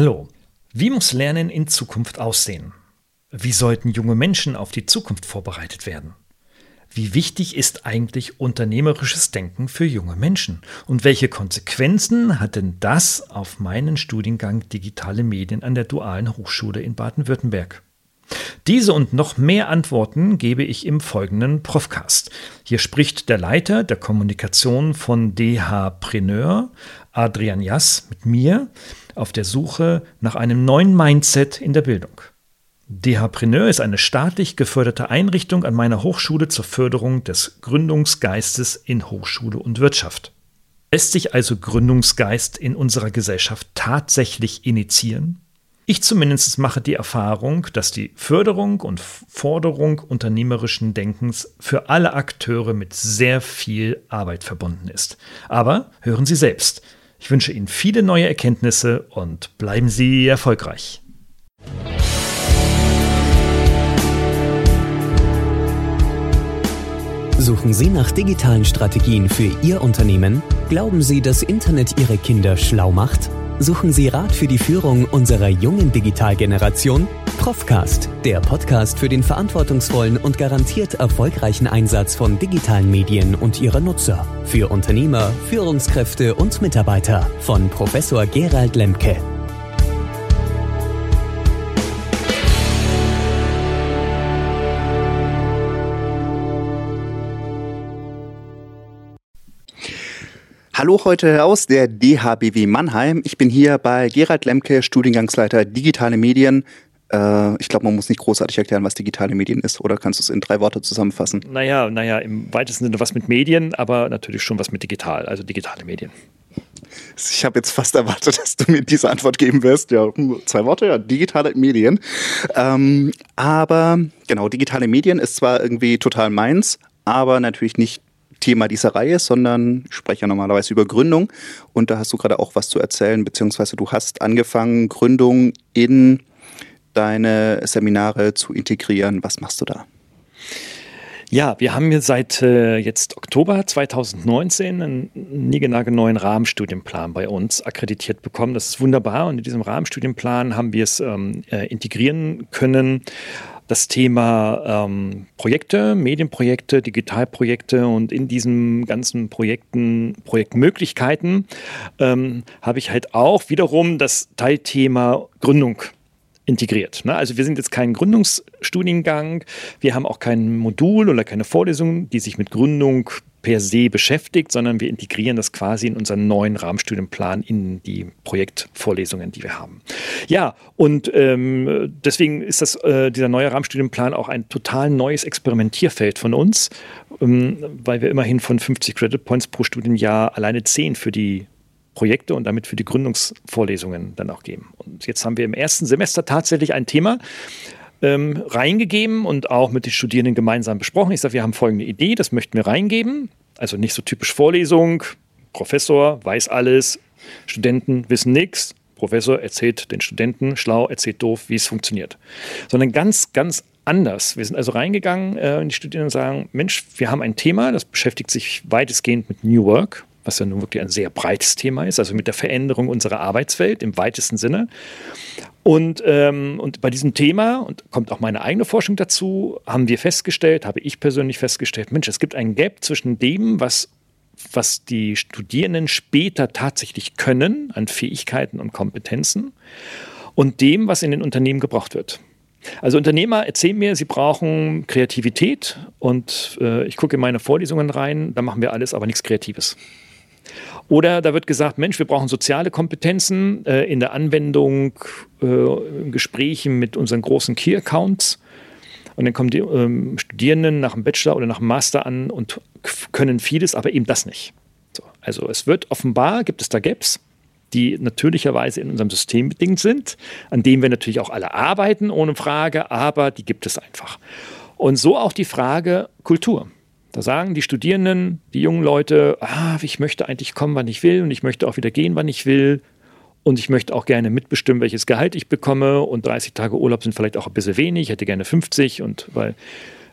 Hallo. Wie muss Lernen in Zukunft aussehen? Wie sollten junge Menschen auf die Zukunft vorbereitet werden? Wie wichtig ist eigentlich unternehmerisches Denken für junge Menschen? Und welche Konsequenzen hat denn das auf meinen Studiengang Digitale Medien an der Dualen Hochschule in Baden-Württemberg? Diese und noch mehr Antworten gebe ich im folgenden Profcast. Hier spricht der Leiter der Kommunikation von DH Preneur, Adrian Jass, mit mir auf der Suche nach einem neuen Mindset in der Bildung. DH Preneur ist eine staatlich geförderte Einrichtung an meiner Hochschule zur Förderung des Gründungsgeistes in Hochschule und Wirtschaft. Lässt sich also Gründungsgeist in unserer Gesellschaft tatsächlich initiieren? Ich zumindest mache die Erfahrung, dass die Förderung und Forderung unternehmerischen Denkens für alle Akteure mit sehr viel Arbeit verbunden ist. Aber hören Sie selbst. Ich wünsche Ihnen viele neue Erkenntnisse und bleiben Sie erfolgreich. Suchen Sie nach digitalen Strategien für Ihr Unternehmen? Glauben Sie, dass Internet Ihre Kinder schlau macht? Suchen Sie Rat für die Führung unserer jungen Digitalgeneration? Profcast, der Podcast für den verantwortungsvollen und garantiert erfolgreichen Einsatz von digitalen Medien und ihrer Nutzer. Für Unternehmer, Führungskräfte und Mitarbeiter von Professor Gerald Lemke. Hallo heute aus der DHBW Mannheim. Ich bin hier bei Gerald Lemke, Studiengangsleiter Digitale Medien. Äh, ich glaube, man muss nicht großartig erklären, was digitale Medien ist, oder kannst du es in drei Worte zusammenfassen? Naja, naja, im weitesten Sinne was mit Medien, aber natürlich schon was mit digital, also digitale Medien. Ich habe jetzt fast erwartet, dass du mir diese Antwort geben wirst. Ja, zwei Worte, ja, digitale Medien. Ähm, aber genau, digitale Medien ist zwar irgendwie total meins, aber natürlich nicht Thema dieser Reihe, sondern ich spreche ja normalerweise über Gründung. Und da hast du gerade auch was zu erzählen, beziehungsweise du hast angefangen, Gründung in deine Seminare zu integrieren. Was machst du da? Ja, wir haben hier seit äh, jetzt Oktober 2019 einen niegelnagelneuen Rahmenstudienplan bei uns akkreditiert bekommen. Das ist wunderbar und in diesem Rahmenstudienplan haben wir es ähm, äh, integrieren können das Thema ähm, Projekte, Medienprojekte, Digitalprojekte und in diesen ganzen Projekten, Projektmöglichkeiten ähm, habe ich halt auch wiederum das Teilthema Gründung integriert. Ne? Also wir sind jetzt kein Gründungsstudiengang, wir haben auch kein Modul oder keine Vorlesung, die sich mit Gründung per se beschäftigt, sondern wir integrieren das quasi in unseren neuen Rahmenstudienplan in die Projektvorlesungen, die wir haben. Ja, und ähm, deswegen ist das, äh, dieser neue Rahmenstudienplan auch ein total neues Experimentierfeld von uns, ähm, weil wir immerhin von 50 Credit Points pro Studienjahr alleine 10 für die Projekte und damit für die Gründungsvorlesungen dann auch geben. Und jetzt haben wir im ersten Semester tatsächlich ein Thema, ähm, reingegeben und auch mit den Studierenden gemeinsam besprochen. Ich sage, wir haben folgende Idee, das möchten wir reingeben. Also nicht so typisch Vorlesung, Professor weiß alles, Studenten wissen nichts, Professor erzählt den Studenten schlau, erzählt doof, wie es funktioniert. Sondern ganz, ganz anders. Wir sind also reingegangen äh, in die Studierenden sagen, Mensch, wir haben ein Thema, das beschäftigt sich weitestgehend mit New Work, was ja nun wirklich ein sehr breites Thema ist, also mit der Veränderung unserer Arbeitswelt im weitesten Sinne. Und, ähm, und bei diesem Thema, und kommt auch meine eigene Forschung dazu, haben wir festgestellt, habe ich persönlich festgestellt, Mensch, es gibt einen Gap zwischen dem, was, was die Studierenden später tatsächlich können an Fähigkeiten und Kompetenzen und dem, was in den Unternehmen gebraucht wird. Also Unternehmer erzählen mir, sie brauchen Kreativität und äh, ich gucke in meine Vorlesungen rein, da machen wir alles, aber nichts Kreatives. Oder da wird gesagt, Mensch, wir brauchen soziale Kompetenzen äh, in der Anwendung, äh, in Gesprächen mit unseren großen Key-Accounts. Und dann kommen die ähm, Studierenden nach dem Bachelor oder nach dem Master an und können vieles, aber eben das nicht. So, also es wird offenbar, gibt es da Gaps, die natürlicherweise in unserem System bedingt sind, an denen wir natürlich auch alle arbeiten, ohne Frage, aber die gibt es einfach. Und so auch die Frage Kultur. Da sagen die Studierenden, die jungen Leute, ah, ich möchte eigentlich kommen, wann ich will und ich möchte auch wieder gehen, wann ich will. Und ich möchte auch gerne mitbestimmen, welches Gehalt ich bekomme. Und 30 Tage Urlaub sind vielleicht auch ein bisschen wenig. Ich hätte gerne 50 und weil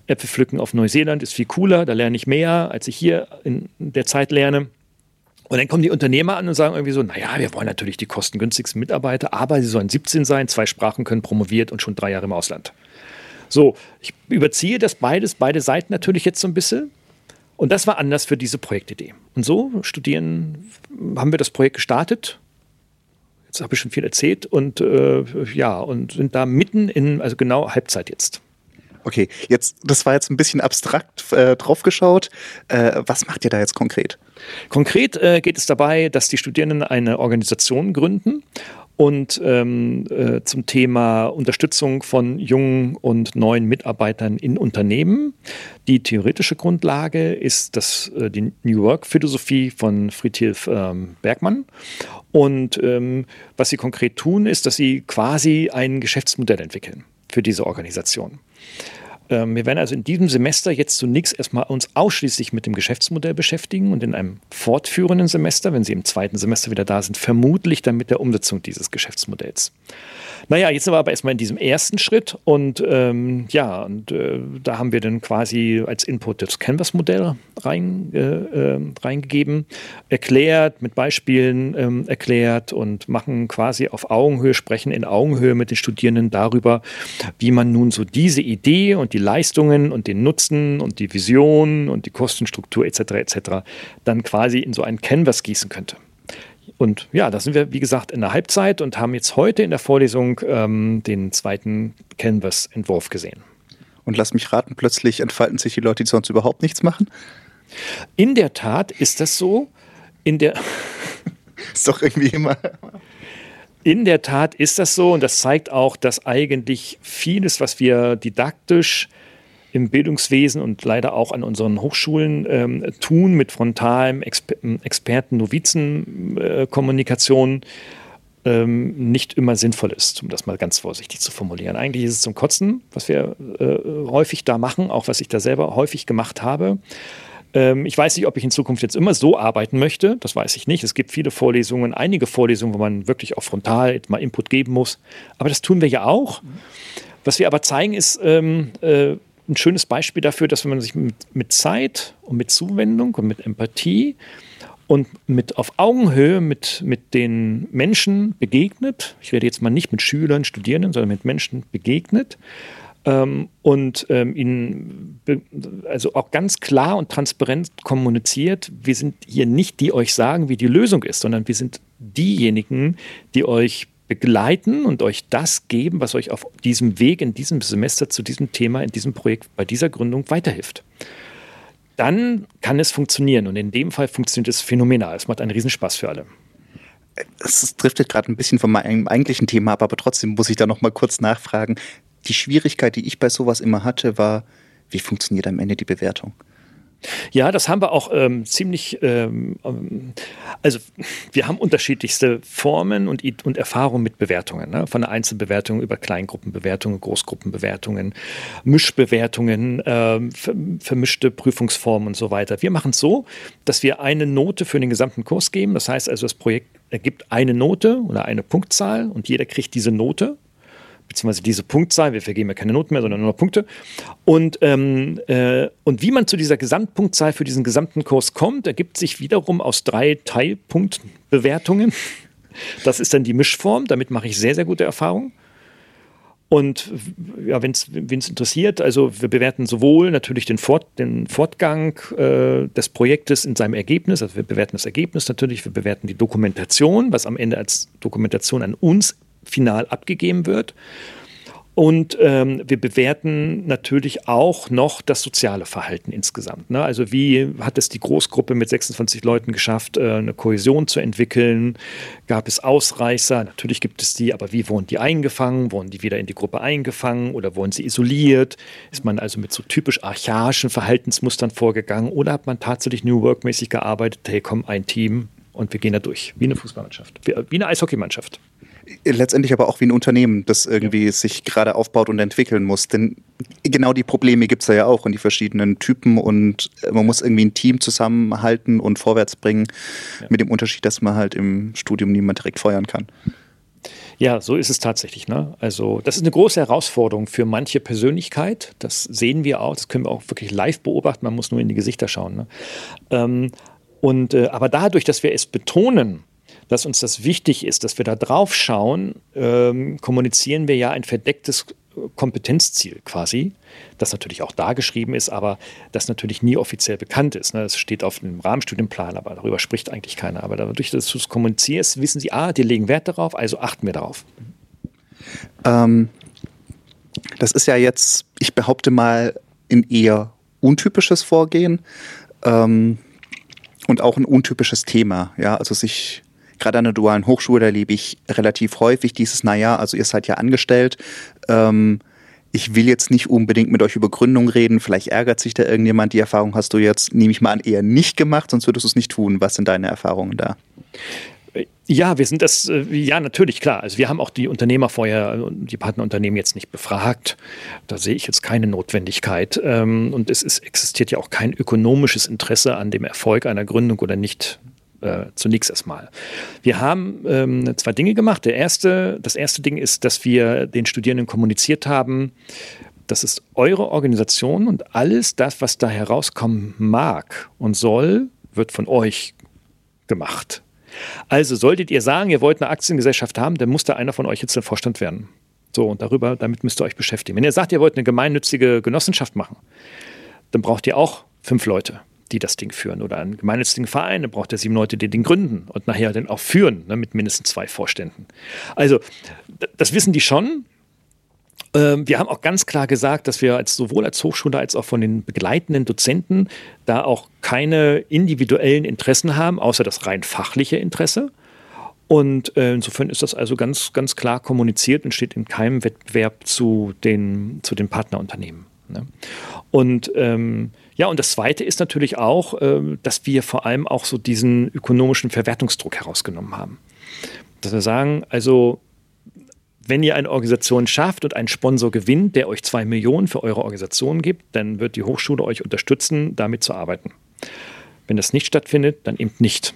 Äpfel pflücken auf Neuseeland ist viel cooler, da lerne ich mehr, als ich hier in der Zeit lerne. Und dann kommen die Unternehmer an und sagen irgendwie so, naja, wir wollen natürlich die kostengünstigsten Mitarbeiter, aber sie sollen 17 sein, zwei Sprachen können, promoviert und schon drei Jahre im Ausland. So, ich überziehe das beides, beide Seiten natürlich jetzt so ein bisschen. Und das war anders für diese Projektidee. Und so studieren, haben wir das Projekt gestartet. Jetzt habe ich schon viel erzählt und äh, ja, und sind da mitten in, also genau Halbzeit jetzt. Okay, jetzt, das war jetzt ein bisschen abstrakt äh, draufgeschaut. Äh, was macht ihr da jetzt konkret? Konkret äh, geht es dabei, dass die Studierenden eine Organisation gründen und ähm, äh, zum Thema Unterstützung von jungen und neuen Mitarbeitern in Unternehmen. Die theoretische Grundlage ist das, äh, die New Work-Philosophie von Friedhilf ähm, Bergmann. Und ähm, was sie konkret tun, ist, dass sie quasi ein Geschäftsmodell entwickeln für diese Organisation. Ähm, wir werden also in diesem Semester jetzt zunächst erstmal uns ausschließlich mit dem Geschäftsmodell beschäftigen und in einem fortführenden Semester, wenn Sie im zweiten Semester wieder da sind, vermutlich dann mit der Umsetzung dieses Geschäftsmodells. Naja, jetzt sind wir aber erstmal in diesem ersten Schritt und ähm, ja, und äh, da haben wir dann quasi als Input das Canvas-Modell rein, äh, äh, reingegeben, erklärt, mit Beispielen ähm, erklärt und machen quasi auf Augenhöhe, sprechen in Augenhöhe mit den Studierenden darüber, wie man nun so diese Idee und die Leistungen und den Nutzen und die Vision und die Kostenstruktur etc. etc. dann quasi in so ein Canvas gießen könnte. Und ja, da sind wir, wie gesagt, in der Halbzeit und haben jetzt heute in der Vorlesung ähm, den zweiten Canvas-Entwurf gesehen. Und lass mich raten, plötzlich entfalten sich die Leute, die sonst überhaupt nichts machen? In der Tat ist das so. In der ist doch irgendwie immer. In der Tat ist das so und das zeigt auch, dass eigentlich vieles, was wir didaktisch im Bildungswesen und leider auch an unseren Hochschulen ähm, tun mit frontalem Exper Experten-Novizen-Kommunikation ähm, nicht immer sinnvoll ist, um das mal ganz vorsichtig zu formulieren. Eigentlich ist es zum Kotzen, was wir äh, häufig da machen, auch was ich da selber häufig gemacht habe. Ähm, ich weiß nicht, ob ich in Zukunft jetzt immer so arbeiten möchte. Das weiß ich nicht. Es gibt viele Vorlesungen, einige Vorlesungen, wo man wirklich auch frontal mal Input geben muss. Aber das tun wir ja auch. Was wir aber zeigen, ist, ähm, äh, ein schönes Beispiel dafür, dass wenn man sich mit, mit Zeit und mit Zuwendung und mit Empathie und mit auf Augenhöhe mit, mit den Menschen begegnet, ich rede jetzt mal nicht mit Schülern, Studierenden, sondern mit Menschen begegnet ähm, und ähm, ihnen also auch ganz klar und transparent kommuniziert, wir sind hier nicht die euch sagen, wie die Lösung ist, sondern wir sind diejenigen, die euch begleiten und euch das geben, was euch auf diesem Weg, in diesem Semester zu diesem Thema, in diesem Projekt, bei dieser Gründung weiterhilft. Dann kann es funktionieren und in dem Fall funktioniert es phänomenal. Es macht einen Riesenspaß für alle. Es driftet gerade ein bisschen von meinem eigentlichen Thema ab, aber trotzdem muss ich da noch mal kurz nachfragen. Die Schwierigkeit, die ich bei sowas immer hatte, war, wie funktioniert am Ende die Bewertung? Ja, das haben wir auch ähm, ziemlich, ähm, also wir haben unterschiedlichste Formen und, und Erfahrungen mit Bewertungen. Ne? Von der Einzelbewertung über Kleingruppenbewertungen, Großgruppenbewertungen, Mischbewertungen, ähm, vermischte Prüfungsformen und so weiter. Wir machen es so, dass wir eine Note für den gesamten Kurs geben. Das heißt also, das Projekt ergibt eine Note oder eine Punktzahl und jeder kriegt diese Note beziehungsweise diese Punktzahl, wir vergeben ja keine Noten mehr, sondern nur noch Punkte. Und, ähm, äh, und wie man zu dieser Gesamtpunktzahl für diesen gesamten Kurs kommt, ergibt sich wiederum aus drei Teilpunktbewertungen. Das ist dann die Mischform, damit mache ich sehr, sehr gute Erfahrungen. Und ja, wenn es interessiert, also wir bewerten sowohl natürlich den, Fort, den Fortgang äh, des Projektes in seinem Ergebnis, also wir bewerten das Ergebnis natürlich, wir bewerten die Dokumentation, was am Ende als Dokumentation an uns final abgegeben wird. Und ähm, wir bewerten natürlich auch noch das soziale Verhalten insgesamt. Ne? Also wie hat es die Großgruppe mit 26 Leuten geschafft, äh, eine Kohäsion zu entwickeln? Gab es Ausreißer? Natürlich gibt es die, aber wie wurden die eingefangen? Wurden die wieder in die Gruppe eingefangen oder wurden sie isoliert? Ist man also mit so typisch archaischen Verhaltensmustern vorgegangen oder hat man tatsächlich New Work-mäßig gearbeitet? Hey, komm, ein Team und wir gehen da durch, wie eine Fußballmannschaft, wie eine Eishockeymannschaft letztendlich aber auch wie ein Unternehmen, das irgendwie ja. sich gerade aufbaut und entwickeln muss. Denn genau die Probleme gibt es ja auch in die verschiedenen Typen und äh, man muss irgendwie ein Team zusammenhalten und vorwärts bringen, ja. mit dem Unterschied, dass man halt im Studium niemand direkt feuern kann. Ja, so ist es tatsächlich. Ne? Also, das ist eine große Herausforderung für manche Persönlichkeit. Das sehen wir auch, das können wir auch wirklich live beobachten. Man muss nur in die Gesichter schauen. Ne? Ähm, Und, äh, aber dadurch, dass wir es betonen, dass uns das wichtig ist, dass wir da drauf schauen, ähm, kommunizieren wir ja ein verdecktes Kompetenzziel quasi, das natürlich auch da geschrieben ist, aber das natürlich nie offiziell bekannt ist. Ne? Das steht auf dem Rahmenstudienplan, aber darüber spricht eigentlich keiner. Aber dadurch, dass du es kommunizierst, wissen sie, ah, die legen Wert darauf, also achten wir darauf. Ähm, das ist ja jetzt, ich behaupte mal, ein eher untypisches Vorgehen ähm, und auch ein untypisches Thema. Ja, also sich gerade an der dualen Hochschule erlebe ich relativ häufig dieses, naja, also ihr seid ja angestellt, ähm, ich will jetzt nicht unbedingt mit euch über Gründung reden, vielleicht ärgert sich da irgendjemand, die Erfahrung hast du jetzt, nehme ich mal an, eher nicht gemacht, sonst würdest du es nicht tun. Was sind deine Erfahrungen da? Ja, wir sind das, äh, ja, natürlich, klar. Also wir haben auch die Unternehmer vorher, die Partnerunternehmen jetzt nicht befragt. Da sehe ich jetzt keine Notwendigkeit. Ähm, und es ist, existiert ja auch kein ökonomisches Interesse an dem Erfolg einer Gründung oder nicht äh, zunächst erstmal. Wir haben ähm, zwei Dinge gemacht. Der erste, das erste Ding ist, dass wir den Studierenden kommuniziert haben, das ist eure Organisation und alles das, was da herauskommen mag und soll, wird von euch gemacht. Also solltet ihr sagen, ihr wollt eine Aktiengesellschaft haben, dann muss da einer von euch jetzt der Vorstand werden. So, und darüber, damit müsst ihr euch beschäftigen. Wenn ihr sagt, ihr wollt eine gemeinnützige Genossenschaft machen, dann braucht ihr auch fünf Leute die das Ding führen. Oder einen gemeinnützigen Verein, dann braucht er sieben Leute, die den gründen und nachher dann auch führen, ne, mit mindestens zwei Vorständen. Also, das wissen die schon. Ähm, wir haben auch ganz klar gesagt, dass wir als, sowohl als Hochschule als auch von den begleitenden Dozenten da auch keine individuellen Interessen haben, außer das rein fachliche Interesse. Und äh, insofern ist das also ganz, ganz klar kommuniziert und steht in keinem Wettbewerb zu den, zu den Partnerunternehmen. Ne? Und ähm, ja, und das Zweite ist natürlich auch, äh, dass wir vor allem auch so diesen ökonomischen Verwertungsdruck herausgenommen haben. Dass wir sagen, also wenn ihr eine Organisation schafft und einen Sponsor gewinnt, der euch zwei Millionen für eure Organisation gibt, dann wird die Hochschule euch unterstützen, damit zu arbeiten. Wenn das nicht stattfindet, dann eben nicht.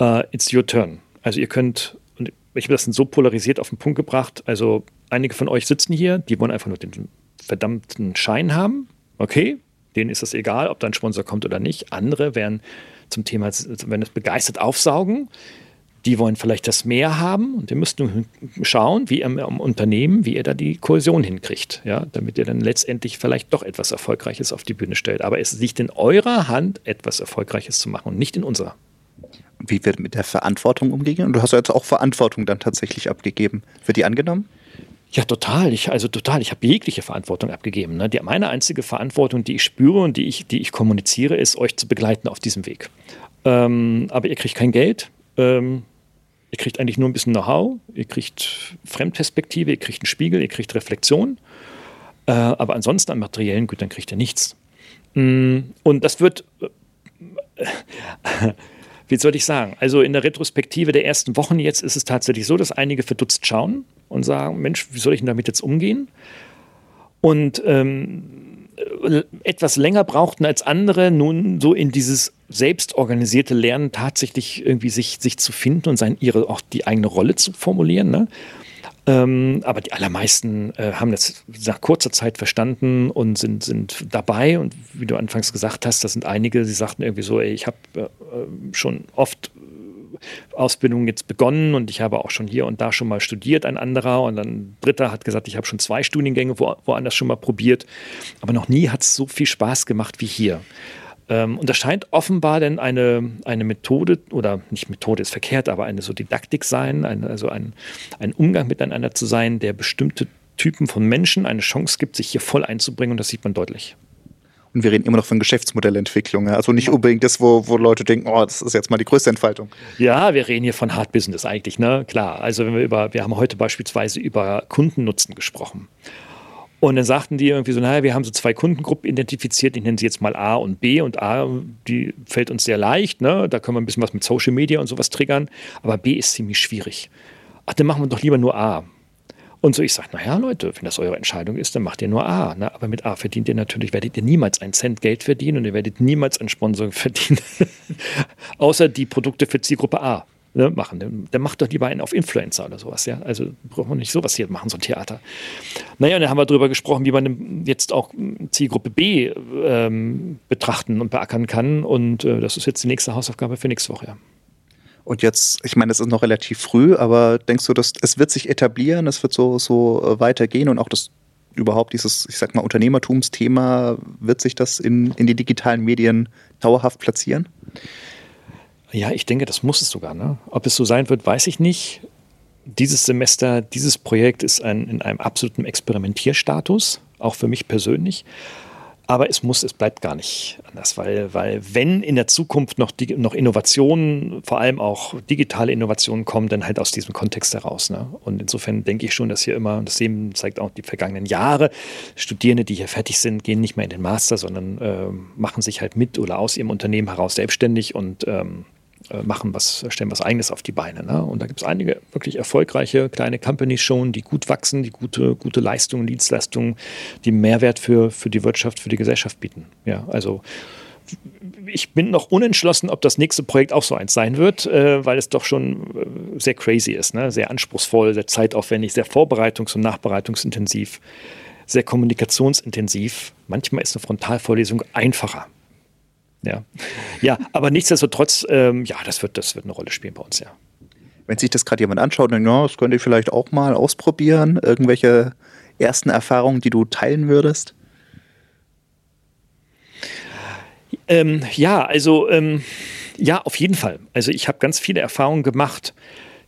Uh, it's your turn. Also ihr könnt, und ich habe das so polarisiert auf den Punkt gebracht, also einige von euch sitzen hier, die wollen einfach nur den verdammten Schein haben. Okay, Denen ist es egal, ob da ein Sponsor kommt oder nicht. Andere werden zum Thema, wenn es begeistert aufsaugen, die wollen vielleicht das mehr haben und ihr müsst nur schauen, wie ihr im Unternehmen, wie ihr da die Kohäsion hinkriegt, ja, damit ihr dann letztendlich vielleicht doch etwas Erfolgreiches auf die Bühne stellt. Aber es liegt in eurer Hand, etwas Erfolgreiches zu machen und nicht in unserer. Wie wird mit der Verantwortung umgegangen? Und du hast ja jetzt auch Verantwortung dann tatsächlich abgegeben. Wird die angenommen? Ja, total. Ich, also total. Ich habe jegliche Verantwortung abgegeben. Ne? Die, meine einzige Verantwortung, die ich spüre und die ich, die ich kommuniziere, ist, euch zu begleiten auf diesem Weg. Ähm, aber ihr kriegt kein Geld. Ähm, ihr kriegt eigentlich nur ein bisschen Know-how. Ihr kriegt Fremdperspektive, ihr kriegt einen Spiegel, ihr kriegt Reflexion. Äh, aber ansonsten an materiellen Gütern kriegt ihr nichts. Mm, und das wird. Äh, wie soll ich sagen? Also in der Retrospektive der ersten Wochen jetzt ist es tatsächlich so, dass einige verdutzt schauen und sagen, Mensch, wie soll ich denn damit jetzt umgehen? Und ähm, etwas länger brauchten als andere, nun so in dieses selbstorganisierte Lernen tatsächlich irgendwie sich, sich zu finden und sein, ihre, auch die eigene Rolle zu formulieren. Ne? Ähm, aber die allermeisten äh, haben das nach kurzer Zeit verstanden und sind, sind dabei. Und wie du anfangs gesagt hast, da sind einige, die sagten irgendwie so, ey, ich habe äh, schon oft Ausbildung jetzt begonnen und ich habe auch schon hier und da schon mal studiert, ein anderer und dann ein dritter hat gesagt, ich habe schon zwei Studiengänge wo, woanders schon mal probiert, aber noch nie hat es so viel Spaß gemacht wie hier. Ähm, und das scheint offenbar denn eine, eine Methode, oder nicht Methode ist verkehrt, aber eine so Didaktik sein, eine, also ein, ein Umgang miteinander zu sein, der bestimmte Typen von Menschen eine Chance gibt, sich hier voll einzubringen und das sieht man deutlich. Und wir reden immer noch von Geschäftsmodellentwicklung. Also nicht unbedingt das, wo, wo Leute denken, oh, das ist jetzt mal die größte Entfaltung. Ja, wir reden hier von Hard Business eigentlich, ne? Klar. Also wenn wir über, wir haben heute beispielsweise über Kundennutzen gesprochen. Und dann sagten die irgendwie so, naja, wir haben so zwei Kundengruppen identifiziert, ich nenne sie jetzt mal A und B. Und A, die fällt uns sehr leicht, ne? da können wir ein bisschen was mit Social Media und sowas triggern. Aber B ist ziemlich schwierig. Ach, dann machen wir doch lieber nur A. Und so ich sage, naja Leute, wenn das eure Entscheidung ist, dann macht ihr nur A. Ne? Aber mit A verdient ihr natürlich, werdet ihr niemals einen Cent Geld verdienen und ihr werdet niemals einen Sponsor verdienen, außer die Produkte für Zielgruppe A. ne, machen. Dann, dann macht doch lieber einen auf Influencer oder sowas, ja. Also brauchen wir nicht sowas hier machen, so ein Theater. Naja, dann haben wir darüber gesprochen, wie man jetzt auch Zielgruppe B ähm, betrachten und beackern kann. Und äh, das ist jetzt die nächste Hausaufgabe für nächste Woche. Ja. Und jetzt, ich meine, es ist noch relativ früh, aber denkst du, dass es wird sich etablieren, es wird so, so äh, weitergehen und auch das überhaupt dieses, ich sag mal, Unternehmertumsthema, wird sich das in, in die digitalen Medien dauerhaft platzieren? Ja, ich denke, das muss es sogar. Ne? Ob es so sein wird, weiß ich nicht. Dieses Semester, dieses Projekt ist ein, in einem absoluten Experimentierstatus, auch für mich persönlich. Aber es muss, es bleibt gar nicht anders, weil, weil wenn in der Zukunft noch, noch Innovationen, vor allem auch digitale Innovationen kommen, dann halt aus diesem Kontext heraus. Ne? Und insofern denke ich schon, dass hier immer, das sehen, zeigt auch die vergangenen Jahre, Studierende, die hier fertig sind, gehen nicht mehr in den Master, sondern äh, machen sich halt mit oder aus ihrem Unternehmen heraus selbstständig und ähm, äh, machen was, stellen was Eigenes auf die Beine. Ne? Und da gibt es einige wirklich erfolgreiche kleine Companies schon, die gut wachsen, die gute, gute Leistungen, Dienstleistungen, die Mehrwert für, für die Wirtschaft, für die Gesellschaft bieten. Ja, also ich bin noch unentschlossen, ob das nächste Projekt auch so eins sein wird, äh, weil es doch schon äh, sehr crazy ist, ne? sehr anspruchsvoll, sehr zeitaufwendig, sehr vorbereitungs- und nachbereitungsintensiv, sehr kommunikationsintensiv. Manchmal ist eine Frontalvorlesung einfacher. Ja, ja aber nichtsdestotrotz, ähm, ja, das wird, das wird eine Rolle spielen bei uns, ja. Wenn sich das gerade jemand anschaut, dann ja, das könnte ich vielleicht auch mal ausprobieren. Irgendwelche ersten Erfahrungen, die du teilen würdest? Ähm, ja, also ähm, ja, auf jeden Fall. Also ich habe ganz viele Erfahrungen gemacht.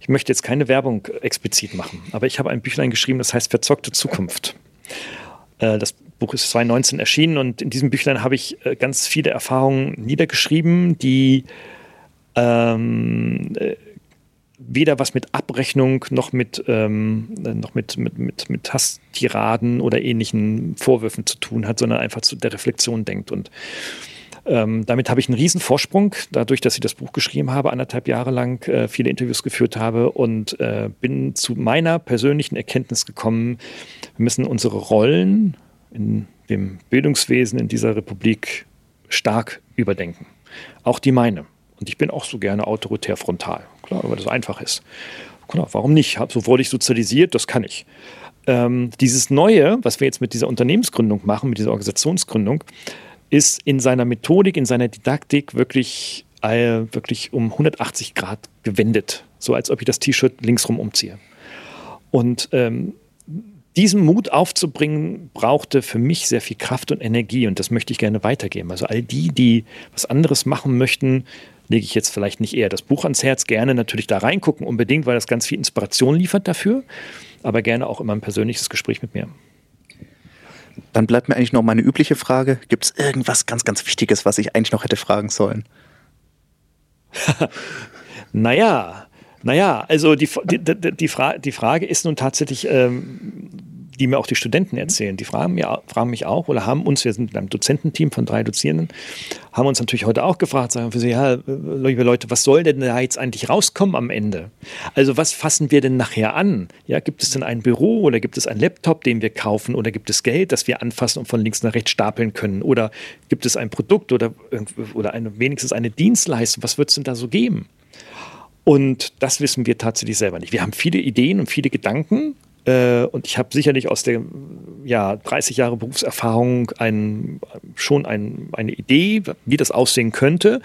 Ich möchte jetzt keine Werbung explizit machen, aber ich habe ein Büchlein geschrieben, das heißt Verzockte Zukunft. Äh, das Buch ist 2019 erschienen und in diesem Büchlein habe ich äh, ganz viele Erfahrungen niedergeschrieben, die ähm, äh, weder was mit Abrechnung noch mit, ähm, noch mit, mit, mit, mit Hasstiraden oder ähnlichen Vorwürfen zu tun hat, sondern einfach zu der Reflexion denkt. Und ähm, damit habe ich einen riesen Vorsprung, dadurch, dass ich das Buch geschrieben habe, anderthalb Jahre lang äh, viele Interviews geführt habe und äh, bin zu meiner persönlichen Erkenntnis gekommen, wir müssen unsere Rollen in dem Bildungswesen in dieser Republik stark überdenken. Auch die meine. Und ich bin auch so gerne autoritär frontal. Klar, weil das einfach ist. Klar, warum nicht? So wurde ich sozialisiert, das kann ich. Ähm, dieses Neue, was wir jetzt mit dieser Unternehmensgründung machen, mit dieser Organisationsgründung, ist in seiner Methodik, in seiner Didaktik wirklich, äh, wirklich um 180 Grad gewendet. So als ob ich das T-Shirt linksrum umziehe. Und ähm, diesen Mut aufzubringen, brauchte für mich sehr viel Kraft und Energie und das möchte ich gerne weitergeben. Also all die, die was anderes machen möchten, lege ich jetzt vielleicht nicht eher das Buch ans Herz, gerne natürlich da reingucken, unbedingt, weil das ganz viel Inspiration liefert dafür, aber gerne auch immer ein persönliches Gespräch mit mir. Dann bleibt mir eigentlich noch meine übliche Frage. Gibt es irgendwas ganz, ganz Wichtiges, was ich eigentlich noch hätte fragen sollen? naja, naja, also die, die, die, die, Fra die Frage ist nun tatsächlich, ähm, die mir auch die Studenten erzählen, die fragen, mir, fragen mich auch oder haben uns, wir sind ein Dozententeam von drei Dozierenden, haben uns natürlich heute auch gefragt, sagen wir, ja, liebe Leute, was soll denn da jetzt eigentlich rauskommen am Ende? Also was fassen wir denn nachher an? Ja, gibt es denn ein Büro oder gibt es einen Laptop, den wir kaufen oder gibt es Geld, das wir anfassen und von links nach rechts stapeln können? Oder gibt es ein Produkt oder, oder eine, wenigstens eine Dienstleistung? Was wird es denn da so geben? Und das wissen wir tatsächlich selber nicht. Wir haben viele Ideen und viele Gedanken, äh, und ich habe sicherlich aus der ja, 30 Jahre Berufserfahrung ein, schon ein, eine Idee, wie das aussehen könnte.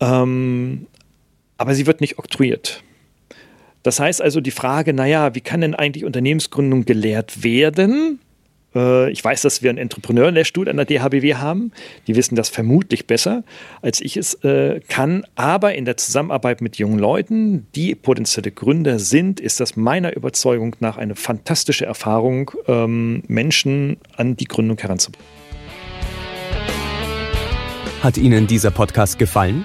Ähm, aber sie wird nicht oktroyiert. Das heißt also die Frage, naja, wie kann denn eigentlich Unternehmensgründung gelehrt werden? Äh, ich weiß, dass wir einen Entrepreneur-Lehrstuhl an der DHBW haben. Die wissen das vermutlich besser, als ich es äh, kann. Aber in der Zusammenarbeit mit jungen Leuten, die potenzielle Gründer sind, ist das meiner Überzeugung nach eine fantastische Erfahrung, ähm, Menschen an die Gründung heranzubringen. Hat Ihnen dieser Podcast gefallen?